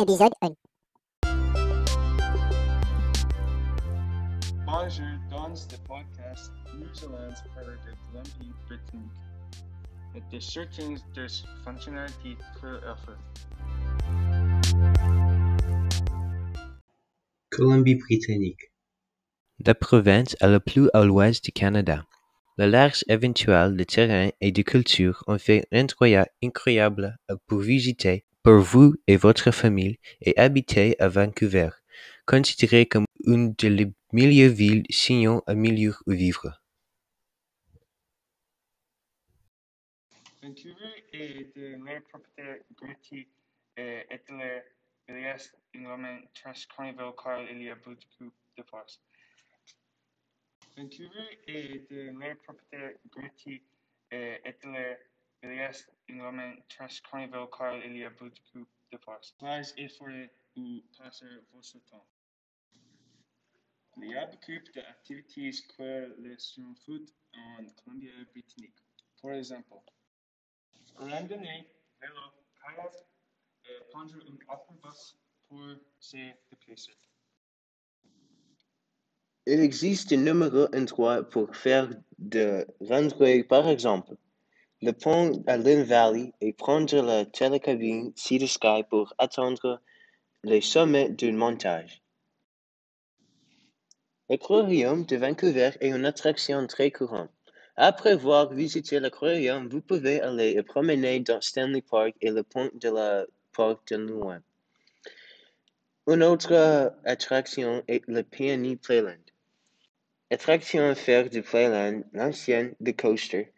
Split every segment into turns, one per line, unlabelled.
Épisode 1
Bonjour dans le podcast New Zealand's part de Colombie-Britannique. Met de certaines des fonctionnalités pour offrir.
Colombie-Britannique.
La province est la plus à l'ouest du Canada. Le large éventuel de terrain et de culture en fait un endroit incroyable pour visiter pour vous et votre famille et habiter à Vancouver, considéré comme une des meilleures villes sinon à milieu où vivre.
Vancouver est de leur propriété gratuite et est de l'Est également très carnival car il y a beaucoup de force. Vancouver est de leur propriété gratuite et est de l'Est également très carnival car il y a beaucoup de force. Place et forêt où passer votre temps. Il y a beaucoup d'activités que les gens font en Colombie-Britannique. Par exemple, randonnée, vélo, kayak et prendre un autobus pour se déplacer.
Il existe de nombreux endroits pour faire de randonnée, par exemple, le pont à Lynn Valley et prendre la télécabine Sea Sky pour atteindre les sommets d'une montagne. L'aquarium de Vancouver est une attraction très courante. Après avoir visité l'aquarium, vous pouvez aller promener dans Stanley Park et le pont de la Parc de loin. Une autre attraction est le Peony Playland. Attraction à faire du Playland, l'ancien The Coaster,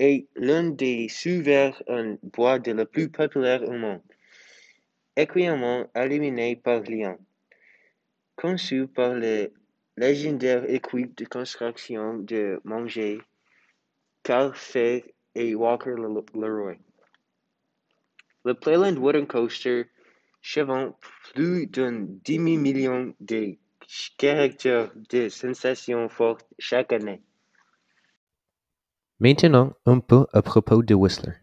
est l'un des sous-verts en bois de la plus populaire au monde. Équipement éliminé par Lyon. Conçu par les légendaires équipes de construction de Manger, Carl Fay et Walker Leroy. Le Playland Wooden Coaster chevant plus d'un demi-million de caractères de sensations fortes chaque année.
Maintenant, un peu à propos de Whistler.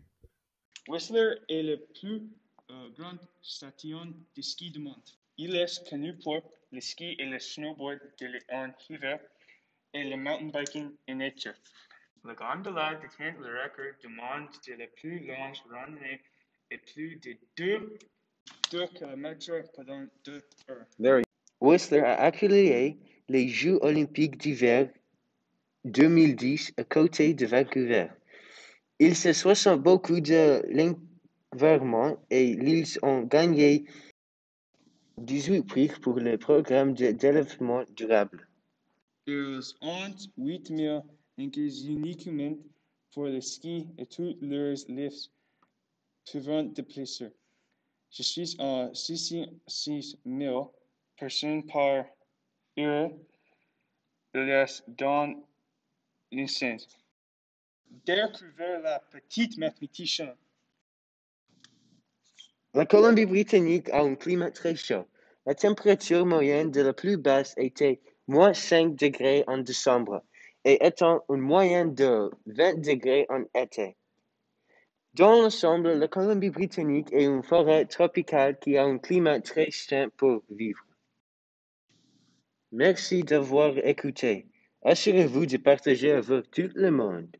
Whistler est la plus euh, grande station de ski du monde. Il est connu pour le ski et le snowboard en hiver et le mountain biking en été. Le gondola détient le record du monde de la plus longue randonnée et plus de 2, 2 km pendant 2 heures.
Whistler a accueilli les Jeux olympiques d'hiver 2010 à côté de Vancouver. Ils se soient beaucoup de l'environnement et ils ont gagné 18 prix pour le programme de développement durable.
Ils ont 8000 linkers uniquement pour le ski et tous leurs lifts pouvant déplacer. Je suis à 66 000 personnes par heure laisse dans Découvrir la petite mathématicienne.
La Colombie-Britannique a un climat très chaud. La température moyenne de la plus basse était moins 5 degrés en décembre et étant une moyenne de 20 degrés en été. Dans l'ensemble, la Colombie-Britannique est une forêt tropicale qui a un climat très sain pour vivre. Merci d'avoir écouté. Assurez-vous de partager avec tout le monde.